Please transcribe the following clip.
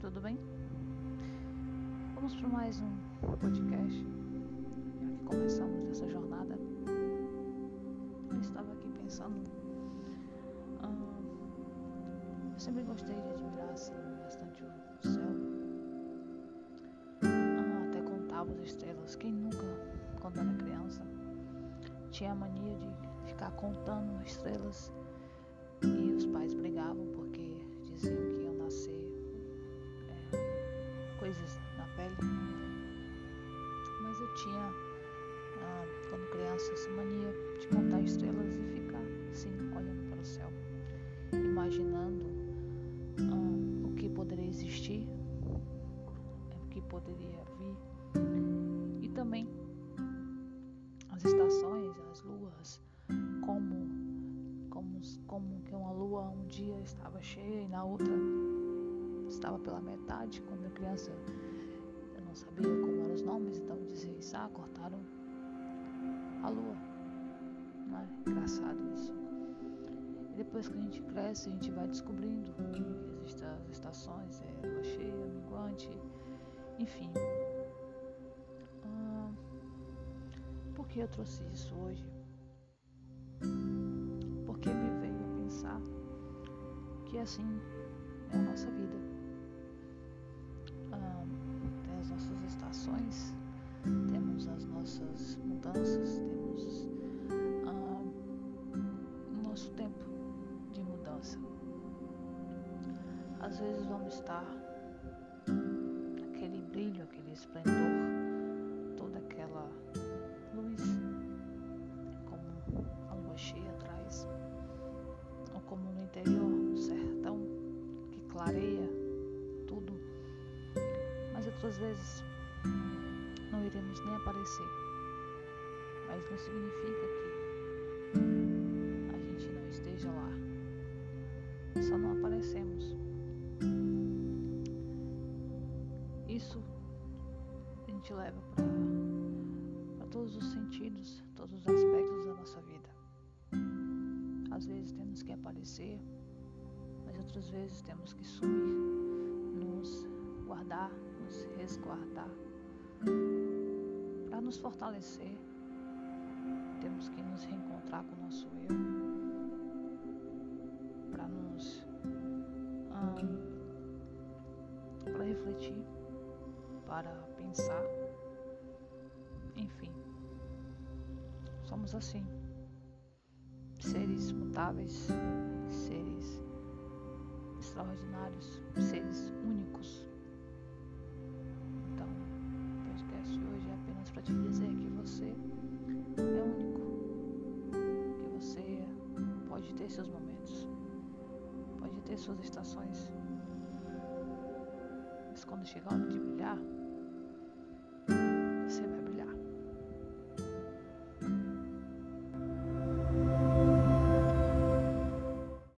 tudo bem? Vamos para mais um podcast. Já que começamos essa jornada, eu estava aqui pensando. Hum, eu sempre gostei de admirar assim, bastante o céu. Hum, até contava as estrelas. Quem nunca, quando era criança, tinha a mania de ficar contando estrelas criança, essa mania de contar estrelas e ficar assim, olhando para o céu, imaginando ah, o que poderia existir, o que poderia vir e também as estações, as luas, como como, como que uma lua um dia estava cheia e na outra estava pela metade. Quando eu criança eu não sabia como eram os nomes, então dizia ah, cortaram é engraçado isso. E depois que a gente cresce, a gente vai descobrindo que existem as estações, é lua cheia, minguante, enfim. Ah, por que eu trouxe isso hoje? que assim é a nossa vida. Ah, tem as nossas estações, nosso tempo de mudança. Às vezes vamos estar aquele brilho, aquele esplendor, toda aquela luz, como a lua cheia traz, ou como no interior clareia tudo, mas outras vezes não iremos nem aparecer. Mas não significa que esteja lá. Só não aparecemos. Isso a gente leva para todos os sentidos, todos os aspectos da nossa vida. Às vezes temos que aparecer outras vezes temos que sumir, nos guardar, nos resguardar. Para nos fortalecer, temos que nos reencontrar com o nosso eu. Para pensar. Enfim, somos assim. Seres mutáveis, seres extraordinários, seres únicos. Então, o podcast hoje é apenas para te dizer que você é único, que você pode ter seus momentos, pode ter suas estações, mas quando chegar hora de brilhar,